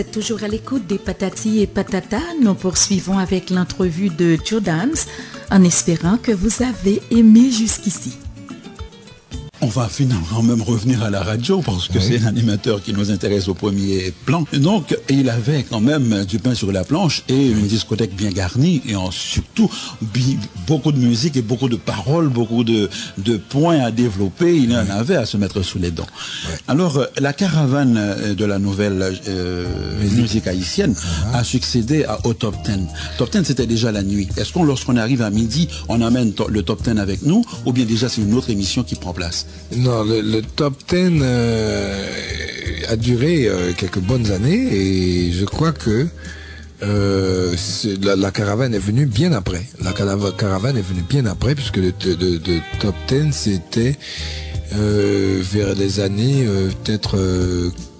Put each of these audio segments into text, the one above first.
êtes toujours à l'écoute des Patati et Patata. Nous poursuivons avec l'entrevue de Joe Dams en espérant que vous avez aimé jusqu'ici. On va finalement même revenir à la radio parce que c'est l'animateur qui nous intéresse au premier plan. Donc, il avait quand même du pain sur la planche et une discothèque bien garnie et surtout beaucoup de musique et beaucoup de paroles, beaucoup de, points à développer. Il en avait à se mettre sous les dents. Alors, la caravane euh, de la nouvelle euh, musique haïtienne uh-huh. a succédé à, au top 10. Top 10, c'était déjà la nuit. Est-ce qu'on, lorsqu'on arrive à midi, on amène le top 10 avec nous ou bien déjà c'est une autre émission qui prend place? Non, le, top 10 euh, a duré euh, quelques bonnes années et je crois que euh, la, caravane est venue bien après. La caravane est venue bien après puisque le, top 10 c'était vers les années peut-être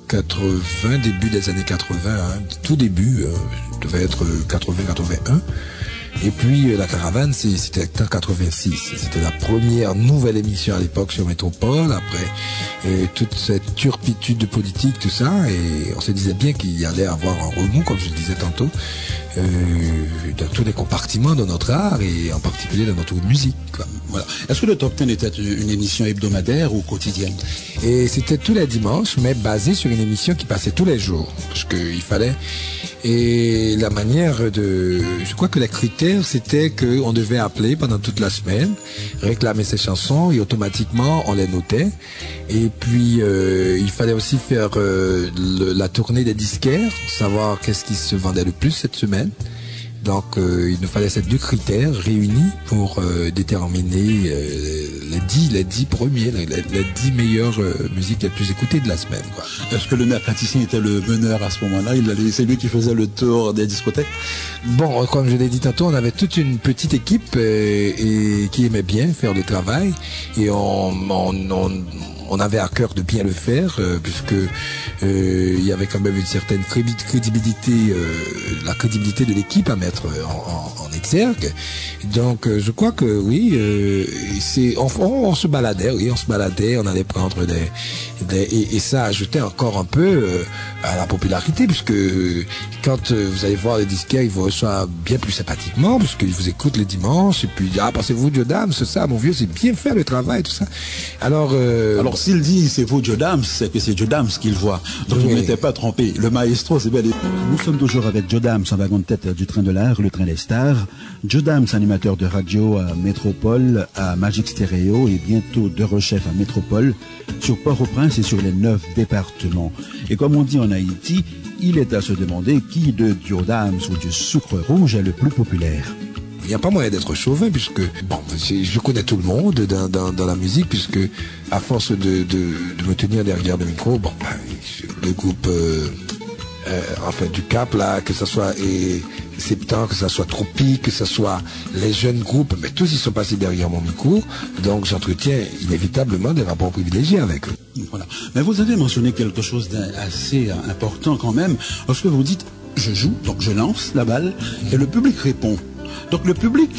80, début des années 80, hein, tout début, devait être 80-81. Et puis euh, la caravane, c'était en 86. C'était la première nouvelle émission à l'époque sur Métropole. Après euh, toute cette turpitude de politique, tout ça, et on se disait bien qu'il y allait avoir un remous, comme je le disais tantôt, euh, dans tous les compartiments de notre art et en particulier dans notre musique. Voilà. Est-ce que le Top 10 était une émission hebdomadaire ou quotidienne? Et c'était tous les dimanches, mais basé sur une émission qui passait tous les jours, parce qu'il fallait et la manière de... Je crois que les critères, c'était qu'on devait appeler pendant toute la semaine, réclamer ses chansons et automatiquement on les notait. Et puis euh, il fallait aussi faire euh, la tournée des disquaires, savoir qu'est-ce qui se vendait le plus cette semaine. Donc euh, il nous fallait ces deux critères réunis pour euh, déterminer euh, les dix, les dix premiers, les, dix meilleures musiques les plus écoutées de la semaine. Est-ce que le maire praticien était le meneur à ce moment-là? Il c'est lui qui faisait le tour des discothèques? Bon, comme je l'ai dit tantôt, on avait toute une petite équipe et, qui aimait bien faire le travail et on, on on avait à cœur de bien le faire, euh, puisque euh, il y avait quand même une certaine crédibilité, euh, la crédibilité de l'équipe à mettre en, en, exergue. Donc je crois que oui, c'est on, on, se baladait, oui, on se baladait, on allait prendre des, et, et, ça ajoutait encore un peu à la popularité, puisque quand vous allez voir les disquaires, ils vous reçoivent bien plus sympathiquement, puisqu'ils vous écoutent les dimanches, et puis ah pensez-vous Dieu dame, c'est ça, mon vieux, c'est bien faire le travail, tout ça. Alors, alors s'il dit c'est vous Joe Dams, c'est que c'est Joe Dams qu'il voit. Donc il ne m'était pas trompé. Le maestro, c'est et Nous sommes toujours avec Joe Dams en wagon de tête du train de l'air, le train des stars. Joe Dams, animateur de radio à Métropole, à Magic Stereo et bientôt de rechef à Métropole, sur Port-au-Prince et sur les neuf départements. Et comme on dit en Haïti, il est à se demander qui de Joe Dams ou du sucre rouge est le plus populaire. N'y a pas moyen d'être chauvin puisque bon, je connais tout le monde dans, la musique puisque à force de, me tenir derrière le micro, bon, ben, le groupe euh, euh, enfin du Cap là, que ce soit et Septembre, que ce soit Tropique, que ce soit les jeunes groupes, mais tous ils sont passés derrière mon micro, donc j'entretiens inévitablement des rapports privilégiés avec eux. Voilà. Mais vous avez mentionné quelque chose d'assez important quand même, lorsque vous dites je joue, donc je lance la balle, et le public répond. Donc le public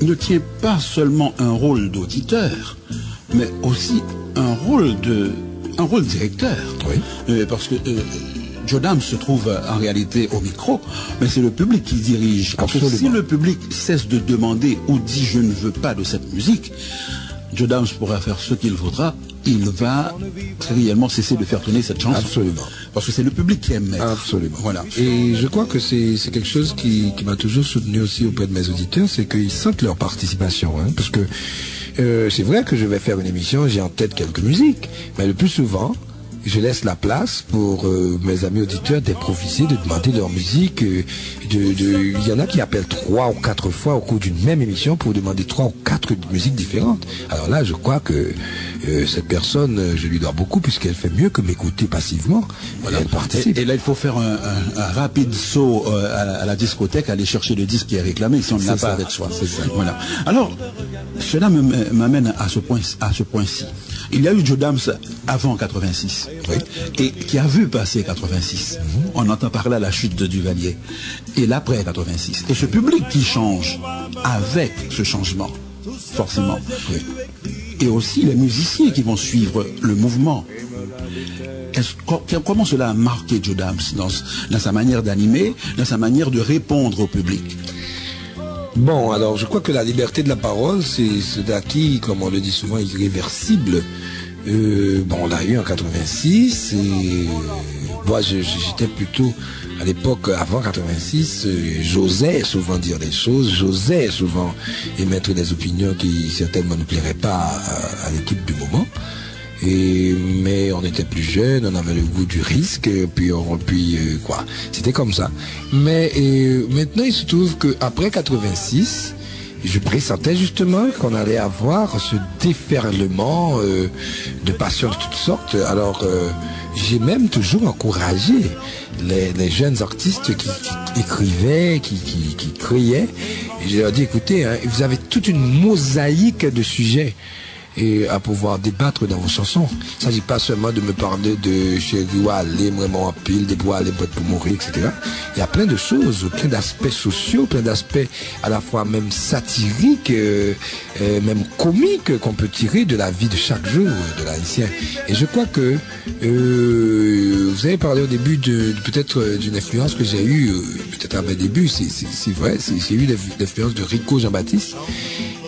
ne tient pas seulement un rôle d'auditeur, mais aussi un rôle de un rôle directeur. Oui. Euh, parce que euh, Jodam se trouve en réalité au micro, mais c'est le public qui dirige. Parce que si le public cesse de demander ou dit je ne veux pas de cette musique, Jodams pourra faire ce qu'il voudra, il va réellement cesser de faire tourner cette chanson. Absolument. Parce que c'est le public qui aime Absolument. Voilà. Et je crois que c'est quelque chose qui, m'a toujours soutenu aussi auprès de mes auditeurs, c'est qu'ils sentent leur participation. Hein, parce que euh, c'est vrai que je vais faire une émission, j'ai en tête quelques musiques, mais le plus souvent, je laisse la place pour euh, mes amis auditeurs d'improviser, de demander leur musique. Euh, il y en a qui appellent trois ou quatre fois au cours d'une même émission pour demander trois ou quatre musiques différentes. Alors là, je crois que euh, cette personne, je lui dois beaucoup puisqu'elle fait mieux que m'écouter passivement. Elle participe. Et, là, il faut faire un, rapide saut à, la discothèque, aller chercher le disque qui est réclamé si on ne l'a pas avec soi. Voilà. Alors, cela m'amène à ce point, à ce point-ci. Il y a eu Joe Dams avant 86 et qui a vu passer 86. On entend parler à la chute de Duvalier et l'après 86. Et ce public qui change avec ce changement, forcément. Et aussi les musiciens qui vont suivre le mouvement. comment cela a marqué Joe Dams dans, dans sa manière d'animer, dans sa manière de répondre au public? Bon, alors je crois que la liberté de la parole, c'est acquis, comme on le dit souvent, irréversible. Euh, bon, on l'a eu en 86 et moi j'étais plutôt à l'époque avant 86, euh, j'osais souvent dire des choses, j'osais souvent émettre des opinions qui certainement ne plairaient pas à l'équipe du moment mais on était plus jeunes, on avait le goût du risque, et puis on puis euh, quoi. C'était comme ça. Mais euh, maintenant il se trouve qu'après 86, je pressentais justement qu'on allait avoir ce déferlement euh, de passions de toutes sortes. Alors j'ai même toujours encouragé les, jeunes artistes qui, écrivaient, qui, qui, criaient. Et je leur dit, écoutez, hein, vous avez toute une mosaïque de sujets et à pouvoir débattre dans vos chansons. Il ne s'agit pas seulement de me parler de chérie aller vraiment en pile, des bois, les boîtes pour mourir, etc. Il y a plein de choses, plein d'aspects sociaux, plein d'aspects à la fois même satiriques, euh, euh, même comiques qu'on peut tirer de la vie de chaque jour de l'haïtien. Et je crois que euh, vous avez parlé au début de, peut-être d'une influence que j'ai eue, peut-être à mes débuts, c'est vrai, j'ai eu l'influence de Rico Jean-Baptiste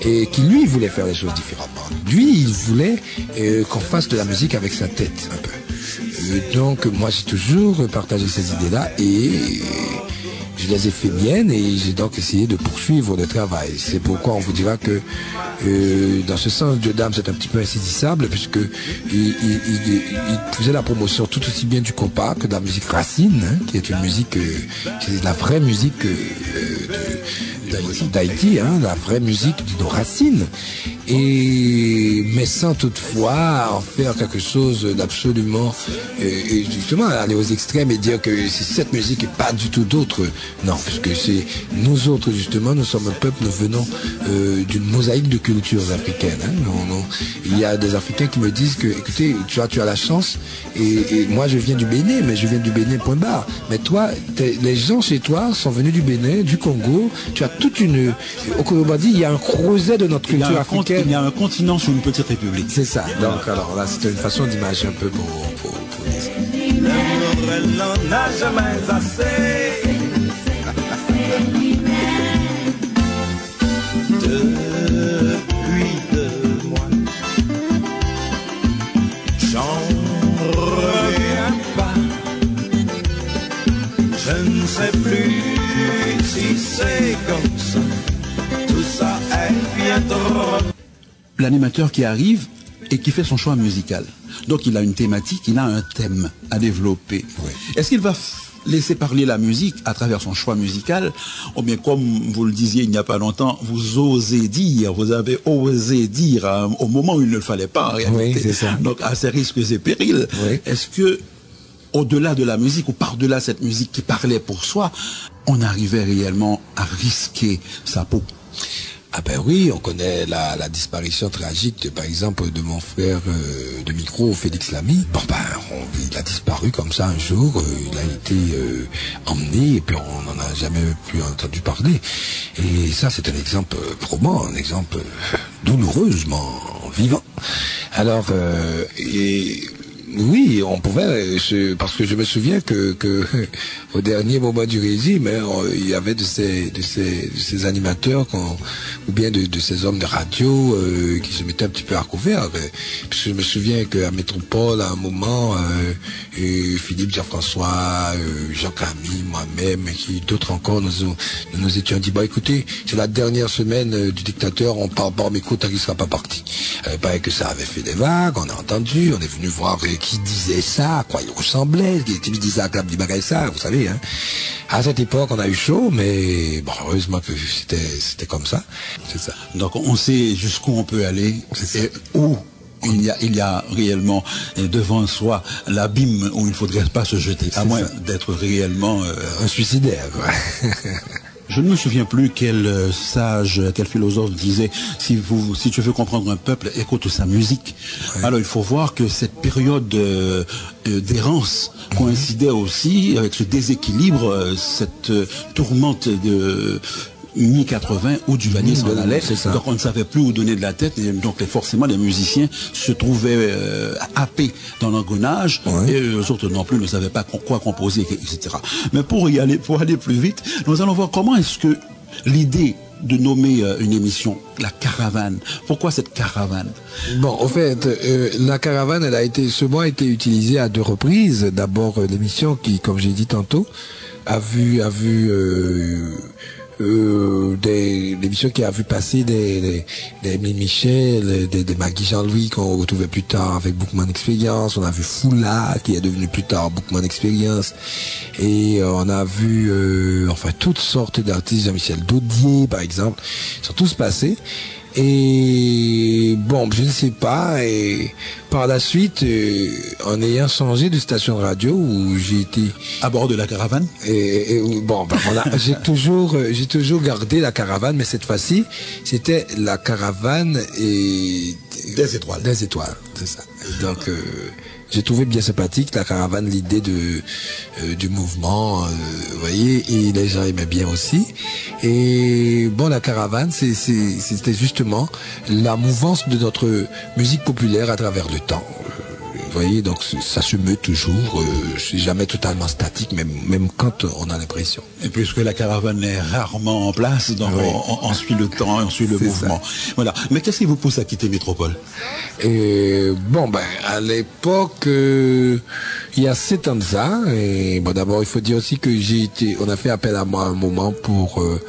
et qui lui voulait faire les choses différemment. Lui, il voulait euh, qu'on fasse de la musique avec sa tête un peu. Euh, donc moi j'ai toujours partagé ces idées-là et je les ai fait miennes et j'ai donc essayé de poursuivre le travail. C'est pourquoi on vous dira que euh, dans ce sens, Dieu d'âme c'est un petit peu insaisissable puisque il, faisait la promotion tout aussi bien du compas que de la musique racine, hein, qui est une musique, qui est la vraie musique d'Haïti, hein, la vraie musique de nos racines, et mais sans toutefois en faire quelque chose d'absolument, et, justement aller aux extrêmes et dire que c'est cette musique et pas du tout d'autre. Non, puisque c'est nous autres justement, nous sommes un peuple, nous venons euh, d'une mosaïque de cultures africaines. Hein. Il y a des Africains qui me disent que, écoutez, tu as, tu as la chance, et, moi je viens du Bénin, mais je viens du Bénin point barre. Mais toi, les gens chez toi sont venus du Bénin, du Congo, tu as toute une... Au dit, il y a un creuset de notre culture africaine. Il y a un continent sur une petite république. C'est ça. Donc alors là, c'était une façon d'imaginer un peu pour, pour, pour n'a jamais assez. L'animateur qui arrive et qui fait son choix musical. Donc il a une thématique, il a un thème à développer. Est-ce qu'il va laisser parler la musique à travers son choix musical, ou bien comme vous le disiez il n'y a pas longtemps, vous osez dire, vous avez osé dire au moment où il ne le fallait pas en réalité. Donc à ses risques et périls, est-ce que au-delà de la musique ou par-delà cette musique qui parlait pour soi, on arrivait réellement à risquer sa peau? Ah ben oui, on connaît la, disparition tragique, par exemple, de mon frère euh, de micro, Félix Lamy. Bon ben, il a disparu comme ça un jour, euh, il a été euh, emmené et puis on n'en a jamais plus entendu parler. Et ça, c'est un exemple probant, un exemple douloureusement vivant. Alors, et oui, on pouvait, euh, parce que je me souviens que, au dernier moment du régime, hein, il y avait de ces, de ces, animateurs ou bien de, ces hommes de radio euh, qui se mettaient un petit peu à couvert. Parce que je me souviens qu'à Métropole, à un moment, euh, Philippe Jean-François, Jean-Camille, moi-même, et d'autres encore, nous, nous, étions dit, bah écoutez, c'est la dernière semaine du dictateur, on parle pas, mais écoute, il sera pas parti. Euh, paraît que ça avait fait des vagues, on a entendu, on est venu voir qui disait ça, à quoi il ressemblait, qui disait à Clap ça, vous savez. Hein. À cette époque, on a eu chaud, mais bon, heureusement que c'était c'était comme ça. C'est ça. Donc on sait jusqu'où on peut aller et où il y, a, il y a réellement devant soi l'abîme où il ne faudrait pas se jeter, à moins d'être réellement euh, un suicidaire. Je ne me souviens plus quel euh, sage, quel philosophe disait si vous, si tu veux comprendre un peuple, écoute sa musique. Alors il faut voir que cette période euh, euh, d'errance coïncidait aussi avec ce déséquilibre, cette tourmente de mi-80 où Duvalier s'en allait. Donc on ne savait plus où donner de la tête. Et donc forcément, les musiciens se trouvaient euh, happés dans l'engrenage Ouais. et les autres non plus ne savaient pas quoi composer, etc. Mais pour y aller, pour aller plus vite, nous allons voir comment est-ce que l'idée de nommer euh, une émission la caravane. Pourquoi cette caravane? Bon, au fait, euh, la caravane, elle a été, ce mot a été utilisé à deux reprises. D'abord, euh, l'émission qui, comme j'ai dit tantôt, a vu, a vu euh, euh, des l'émission qui a vu passer des des, des Émile Michel, des, des Maggie Jean-Louis qu'on retrouvait plus tard avec Bookman Experience. On a vu Foula qui est devenu plus tard Bookman Experience. Et euh, on a vu euh, enfin toutes sortes d'artistes, Jean-Michel Daudier par exemple, ils sont tous passés. Et bon, je ne sais pas. Et par la suite, euh, en ayant changé de station de radio où j'ai été À bord de la caravane et, bon, ben voilà, j'ai toujours, euh, j'ai toujours gardé la caravane, mais cette fois-ci, c'était la caravane et Des étoiles. Des étoiles, c'est ça. Et donc, euh, j'ai trouvé bien sympathique la caravane, l'idée de euh, du mouvement, euh, vous voyez, et les gens aimaient bien aussi. Et bon, la caravane, c'était justement la mouvance de notre musique populaire à travers le temps. Vous voyez, donc ça se meut toujours. Euh, c'est jamais totalement statique, même même quand on a l'impression. Et puisque la caravane est rarement en place, donc Oui. on, on suit le temps et on suit le mouvement. Voilà. Mais qu'est-ce qui vous pousse à quitter Métropole? Et bon, ben, à l'époque, euh, il y a sept ans de ça. Et bon, d'abord, il faut dire aussi que j'ai été, on a fait appel à moi un moment pour euh,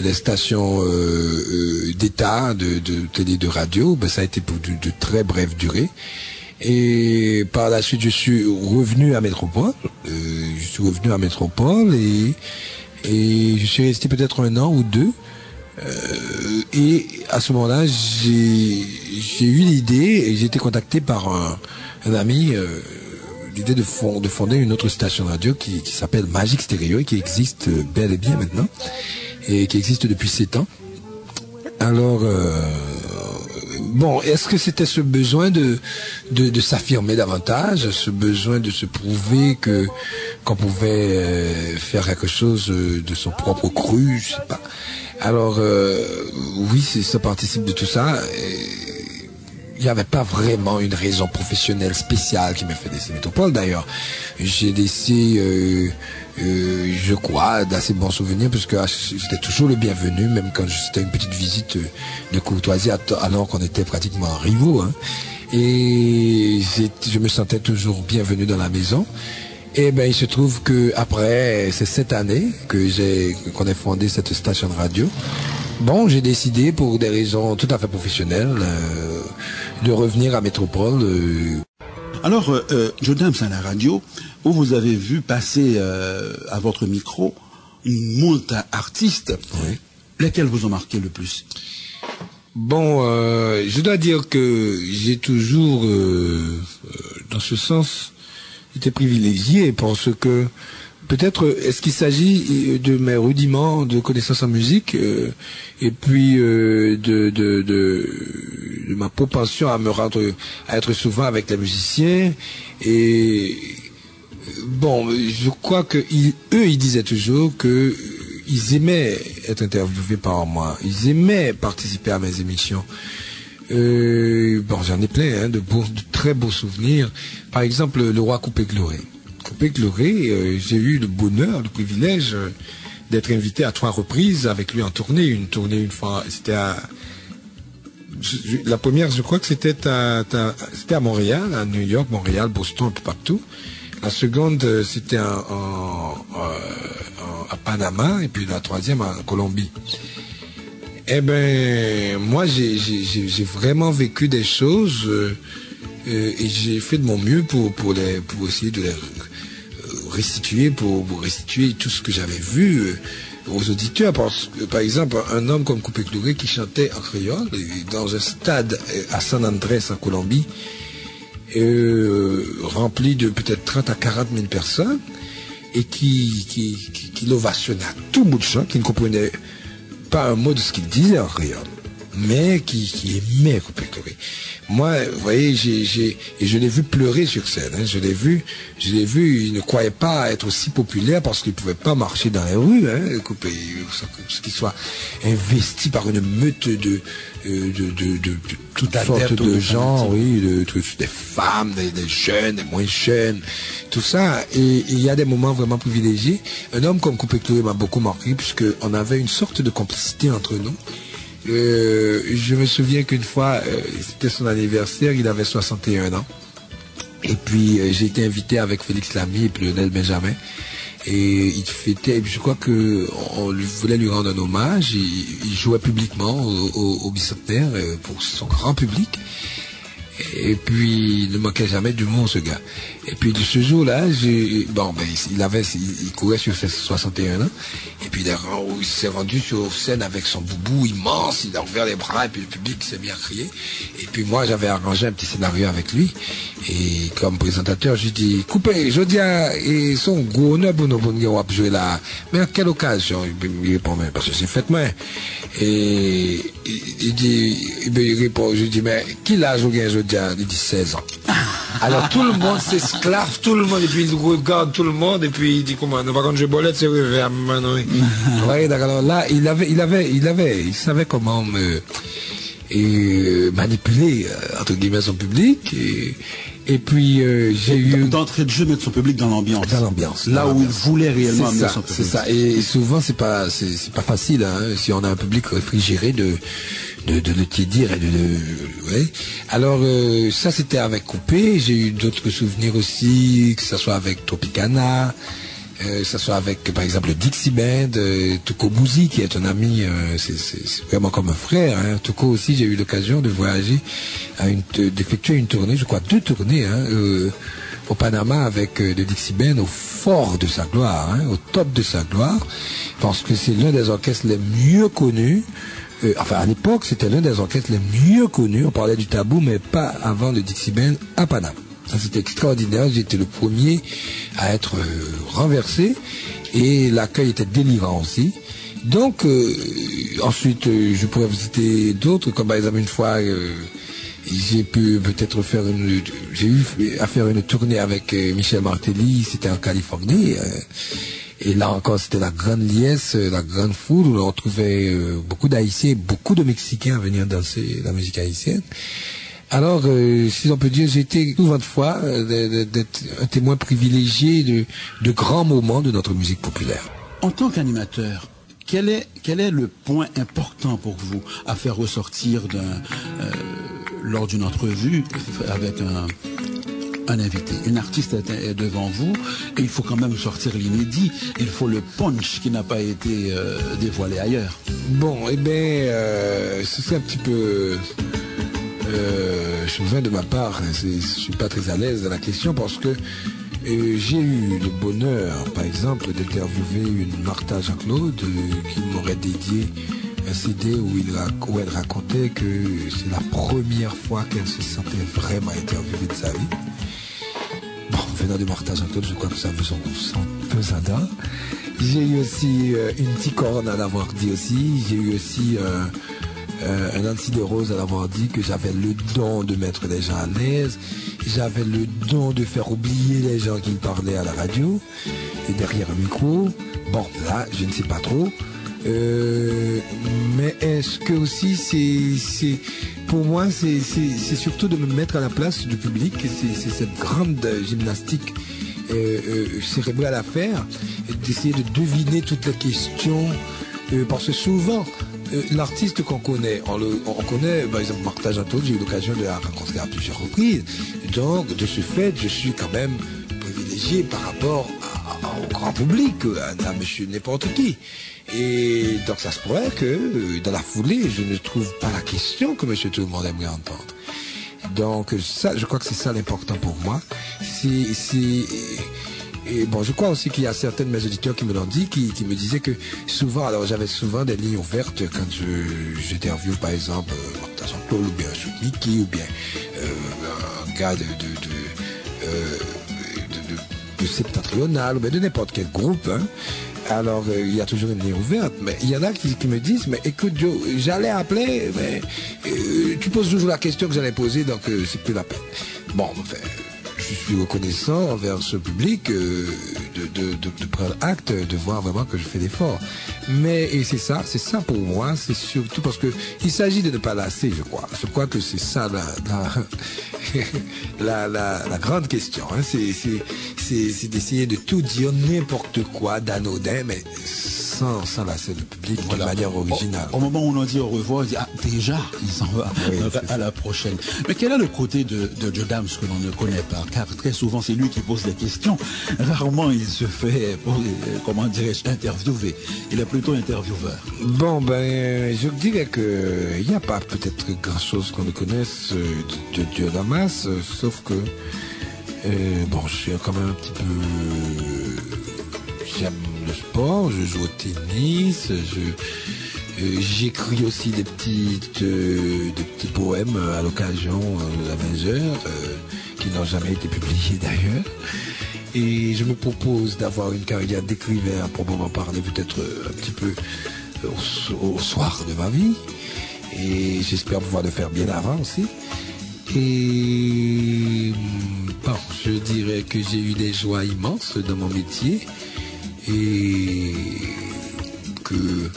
les stations euh, euh, d'État, de, de télé, de radio. Ben, ça a été pour de, de très brève durée. Et par la suite, je suis revenu à Métropole. Euh, je suis revenu à Métropole et, et je suis resté peut-être un an ou deux. Euh, et à ce moment-là, j'ai eu l'idée et j'ai été contacté par un, un ami, euh, l'idée de, fond- de fonder une autre station radio qui, qui s'appelle Magic Stereo et qui existe bel et bien maintenant et qui existe depuis sept ans. Alors, euh, bon, est-ce que c'était ce besoin de, de, s'affirmer davantage, ce besoin de se prouver que qu'on pouvait euh, faire quelque chose euh, de son propre cru, je sais pas. Alors, euh, oui, ça participe de tout ça. Il n'y avait pas vraiment une raison professionnelle spéciale qui m'a fait laisser Métropole d'ailleurs. J'ai laissé, euh, euh, je crois, d'assez bons souvenirs parce que ah, j'étais toujours le bienvenu, même quand c'était une petite visite euh, de courtoisie alors qu'on était pratiquement rivaux. hein. Et je me sentais toujours bienvenu dans la maison. Et ben il se trouve que après c'est cette année que j'ai qu'on a fondé cette station de radio. Bon, j'ai décidé pour des raisons tout à fait professionnelles euh, de revenir à Métropole. euh, Alors, euh, euh, à la radio, où vous avez vu passer euh, à votre micro une moult artistes, Oui. lesquels vous ont marqué le plus? Bon, euh, je dois dire que j'ai toujours, euh, euh, dans ce sens, été privilégié parce que peut-être est-ce qu'il s'agit euh, de mes rudiments de connaissances en musique euh, et puis euh, de, de, de, de ma propension à me rendre, à être souvent avec les musiciens et bon, je crois que ils- eux, ils disaient toujours que euh, ils aimaient être interviewés par moi, ils aimaient participer à mes émissions. Euh, bon, j'en ai plein, hein, de, beaux, de très beaux souvenirs. Par exemple, le roi Coupé Gloré. Euh, j'ai eu le bonheur, le privilège euh, d'être invité à trois reprises avec lui en tournée. Une tournée une fois, c'était à la première, je crois que c'était à, à- Montréal, à New York, Montréal, Boston, un peu partout. La seconde, euh, c'était à Panama, et puis la troisième en Colombie. Eh ben, moi, j'ai- vraiment vécu des choses et j'ai fait de mon mieux pour pour les pour essayer de les restituer pour, restituer tout ce que j'avais vu euh, aux auditeurs. Par exemple, un homme comme Coupé Cloré qui chantait en créole dans un stade euh, à San Andrés en Colombie, euh, rempli de peut-être 30 à 40 000 personnes et qui, qui, qui, qui tout bout de champ, qui ne comprenait pas un mot de ce qu'il disait en créole. Mais qui, qui aimait Coupé Chloré. Moi, vous voyez, j'ai, j'ai, et je l'ai vu pleurer sur scène. hein. Je l'ai vu, je l'ai vu. Il ne croyait pas être aussi populaire parce qu'il pouvait pas marcher dans les rues. Hein, Coupé, qu'il soit investi par une meute de euh, de, de, de, de toutes sortes de gens, oui, de, de- des femmes, des, des jeunes, des moins jeunes, tout ça. Et il y a des moments vraiment privilégiés. Un homme comme Coupé Chloré m'a beaucoup marqué puisque on avait une sorte de complicité entre nous. Euh, je me souviens qu'une fois, euh, c'était son anniversaire, il avait 61 ans. Et puis euh, j'ai été invité avec Félix Lamy et puis Lionel Benjamin. Et il fêtait, et je crois que on lui- voulait lui rendre un hommage. Il, jouait publiquement au, au, au bicentenaire pour son grand public. Et puis il ne manquait jamais d'humour ce gars. Et puis de ce jour-là, bon ben il avait il, courait sur ses 61 ans. Et puis il, il s'est rendu sur scène avec son boubou immense, il a ouvert les bras et puis le public s'est bien crié. Et puis moi j'avais arrangé un petit scénario avec lui. Et comme présentateur, j'ai dit coupez, je dis à et son pour nous avoir joué là. Mais à quelle occasion? Il répond parce que c'est fait moi. Et il, dit il répond, je dis mais qui l'a joué je dis il dit 16 ans. Alors tout le monde s'esclave, tout le monde, et puis il regarde tout le monde, et puis il dit comment, par contre je bolette, c'est. Ouais, d'accord. Alors là, il avait, il avait, il avait, il savait comment me et, euh, manipuler euh, entre guillemets son public. Et, et puis euh, j'ai eu D'entrée de jeu, mettre son public dans l'ambiance. dans l'ambiance. Là dans où il voulait réellement C'est amener ça, son c'est public. ça. Et souvent, c'est pas, c'est c'est pas facile, hein, si on a un public réfrigéré de, de, de le tiédir et de, de ouais. Alors, euh, ça, c'était avec Coupé. J'ai eu d'autres souvenirs aussi, que ce soit avec Tropicana, euh, que ce soit avec, par exemple, Dixie Band, euh, Tuko qui est un ami, euh, c'est vraiment comme un frère. Hein. Aussi, j'ai eu l'occasion de voyager, à une, d'effectuer une tournée, je crois deux tournées, hein, euh, au Panama avec euh, le Dixie Band au fort de sa gloire, hein, au top de sa gloire, parce que c'est l'un des orchestres les mieux connus. Euh, enfin, à l'époque, c'était l'un des orchestres les mieux connus. On parlait du tabou, mais pas avant le Dixie à Panama. Ça, c'était extraordinaire. J'étais le premier à être euh, renversé et l'accueil était délirant aussi. Donc, euh, ensuite, euh, je pourrais vous citer d'autres, comme par exemple une fois, euh, j'ai pu peut-être faire une, j'ai eu à faire une tournée avec euh, Michel Martelly, c'était en Californie. Et là encore, c'était la grande liesse, euh, la grande foule où on trouvait euh, beaucoup d'Haïtiens, beaucoup de Mexicains à venir danser la musique haïtienne. Alors, euh, si on peut dire, j'ai été souvent fois euh, d'être un témoin privilégié de, de grands moments de notre musique populaire. En tant qu'animateur, quel est, quel est le point important pour vous à faire ressortir d'un, euh, lors d'une entrevue avec un, un invité Une artiste est, devant vous et il faut quand même sortir l'inédit. Il faut le punch qui n'a pas été euh, dévoilé ailleurs. Bon, eh bien, euh, c'est un petit peu euh, souvent de ma part. hein, Je suis pas très à l'aise dans la question parce que euh, j'ai eu le bonheur, par exemple, d'interviewer une Martha Jean-Claude euh, qui m'aurait dédié un CD où, où elle racontait que c'est la première fois qu'elle se sentait vraiment interviewée de sa vie. De Martha Jean-Claude, je crois que ça veut son, pesada. J'ai eu aussi euh, une ticorne à l'avoir dit aussi. J'ai eu aussi euh, euh, un Nancy de Rose à l'avoir dit que j'avais le don de mettre les gens à l'aise. J'avais le don de faire oublier les gens qui me parlaient à la radio et derrière un micro. Bon, là, je ne sais pas trop. Mais est-ce que aussi c'est pour moi c'est, surtout de me mettre à la place du public, c'est, cette grande gymnastique euh, euh, cérébrale à faire, d'essayer de deviner toutes les questions, euh, parce que souvent euh, l'artiste qu'on connaît, on, le, on connaît par exemple Jantot, j'ai eu l'occasion de la rencontrer à plusieurs reprises, donc de ce fait je suis quand même privilégié par rapport à- à- au grand public, à, à monsieur n'importe qui. Et donc ça se pourrait que euh, dans la foulée, je ne trouve pas la question que monsieur tout le monde aimerait entendre. Donc ça, je crois que c'est ça l'important pour moi. C'est, c'est, et bon, je crois aussi qu'il y a certains de mes auditeurs qui me l'ont dit, qui, qui me disaient que souvent, alors j'avais souvent des lignes ouvertes quand je, j'interviewe par exemple euh, Jean-Claude ou bien Sout Mickey ou bien euh, un gars de, de, de, euh, de septentrional ou bien de n'importe quel groupe. hein. Alors, euh, il y a toujours une ligne ouverte. Mais il y en a qui, me disent, mais écoute, Joe, j'allais appeler, mais euh, tu poses toujours la question que j'allais poser, donc euh, c'est plus la peine. Bon, enfin, je suis reconnaissant envers ce public euh, de, de, de, de prendre acte, de voir vraiment que je fais l'effort. Mais, et c'est ça, c'est ça pour moi, c'est surtout parce que il s'agit de ne pas lasser, je crois. Je crois que c'est ça la, la, la, la, la grande question. Hein. C'est, d'essayer de tout dire n'importe quoi d'anodin, mais sans, sans lasser le public de manière originale. Au, au, moment où on dit au revoir, on dit ah déjà il s'en va Oui, à la prochaine. Mais quel est le côté de, de Joe Dams que l'on ne connaît pas? Très souvent c'est lui qui pose des questions. Rarement il se fait, euh, comment dirais-je, interviewer. Il est plutôt intervieweur. Bon, ben, je dirais que il n'y a pas peut-être grand-chose qu'on ne connaisse euh, de, Dieu Damas, euh, sauf que, bon, je suis quand même un petit peu... J'aime le sport, je joue au tennis, je... J'écris aussi des petites, des petits poèmes à l'occasion euh, majeure, euh, qui n'ont jamais été publiés d'ailleurs. Et je me propose d'avoir une carrière d'écrivain pour m'en parler peut-être euh, un petit peu au, so- au soir de ma vie. Et j'espère pouvoir le faire bien avant aussi. Et bon, je dirais que j'ai eu des joies immenses dans mon métier. Et que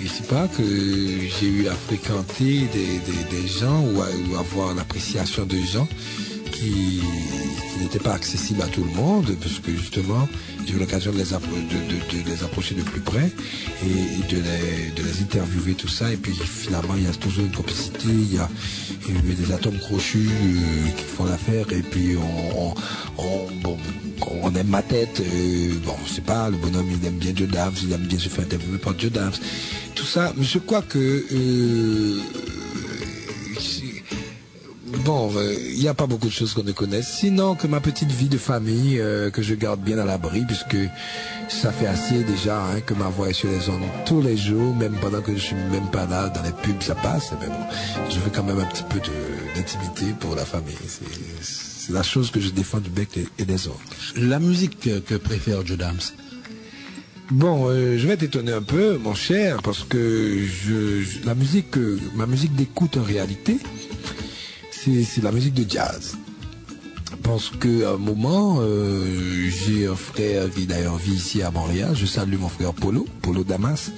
je sais pas que j'ai eu à fréquenter des, gens ou, à, ou avoir l'appréciation de gens qui, qui pas accessibles à tout le monde, parce que justement, j'ai eu l'occasion de les, approcher de plus près et, les, de les interviewer, tout ça. Et puis finalement, il y a toujours une complicité, il y a, il y a des atomes crochus euh, qui font l'affaire, et puis on, on, on- bon, on aime ma tête. euh, bon, sais pas, le bonhomme, il aime bien Joe Dams, il aime bien se faire interviewer par Joe Dams. Tout ça, mais je crois que... euh, c'est- Bon, euh, il n'y a pas beaucoup de choses qu'on ne connaisse, sinon que ma petite vie de famille, euh, que je garde bien à l'abri, puisque ça fait assez déjà hein, que ma voix est sur les ondes tous les jours, même pendant que je suis même pas là, dans les pubs, ça passe. Mais bon, je veux quand même un petit peu d'intimité pour la famille. C'est- la chose que je défends du bec et des autres. La musique que, que préfère Joe Dams? Bon, euh, je vais t'étonner un peu, mon cher, parce que je, je- la musique, que- ma musique d'écoute en réalité, c'est la musique de jazz. Parce que à un moment, euh, j'ai un frère qui d'ailleurs vit ici à Montréal. Je salue mon frère Polo, Polo Damas,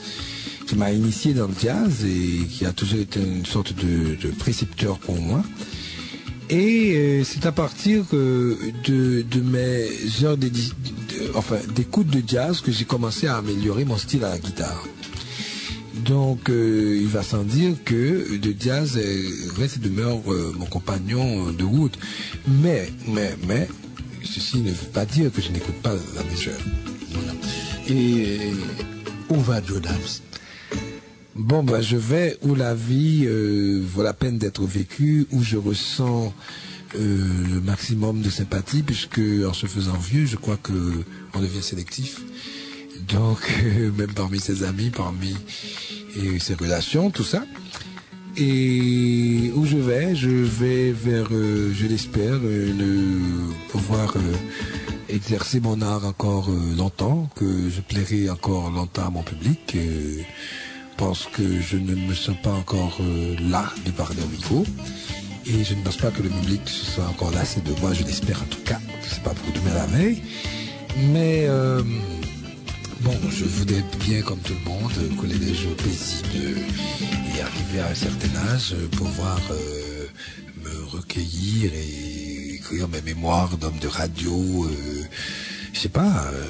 qui m'a initié dans le jazz et qui a toujours été une sorte de, précepteur pour moi. Et euh, c'est à partir de, mes heures d'édi- de- d'écoute de jazz que j'ai commencé à améliorer mon style à la guitare. Donc, euh, il va sans dire que de euh, reste et demeure euh, mon compagnon de route. Mais, mais, mais, ceci ne veut pas dire que je n'écoute pas la majeure. Voilà. Et où va Joe Bon, ben, je vais où la vie euh, vaut la peine d'être vécue, où je ressens euh, le maximum de sympathie, puisque en se faisant vieux, je crois que on devient sélectif. Donc, euh, même parmi ses amis, parmi ses relations, tout ça. Et où je vais? Je vais vers, euh, je l'espère, euh, le- pouvoir euh, exercer mon art encore euh, longtemps, que je plairai encore longtemps à mon public. euh, pense que je ne me sens pas encore euh, là de parler au micro. Et je ne pense pas que le public soit encore lassé de moi, je l'espère en tout cas. C'est pas pour demain la veille. Mais euh, bon, je voudrais bien, comme tout le monde, coller des jours paisibles et arriver à un certain âge, pouvoir euh, me recueillir et écrire mes mémoires d'homme de radio. euh, je sais pas. euh,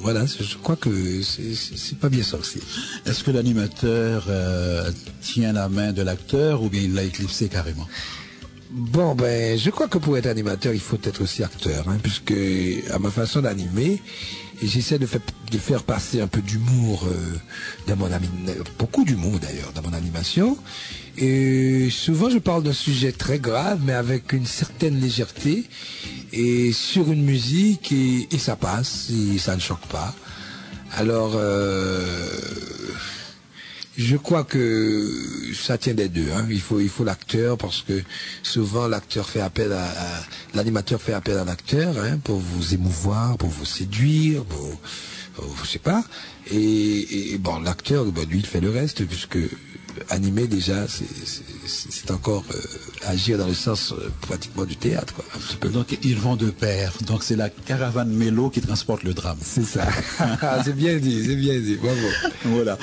voilà, je crois que c'est- pas bien sorcier. Est-ce que l'animateur tient la main de l'acteur ou bien il l'a éclipsé carrément? Bon, ben, je crois que pour être animateur, il faut être aussi acteur, hein, puisque à ma façon d'animer, j'essaie de, faire- passer un peu d'humour euh, dans mon beaucoup d'humour d'ailleurs dans mon animation. Et souvent, je parle d'un sujet très grave, mais avec une certaine légèreté et sur une musique et, et ça passe et ça ne choque pas. Alors, euh, je crois que ça tient des deux. Hein. Il faut, il faut l'acteur parce que souvent l'acteur fait appel à, à- l'animateur fait appel à l'acteur hein, pour vous émouvoir, pour vous séduire, pour je sais pas. Et, bon, l'acteur, bah, lui, il fait le reste, puisque animer déjà, c'est encore euh, agir dans le sens euh, pratiquement du théâtre. Quoi, Donc ils vont de pair. Donc c'est la caravane mélo qui transporte le drame. C'est ça. c'est bien dit, c'est bien dit. Bravo. voilà.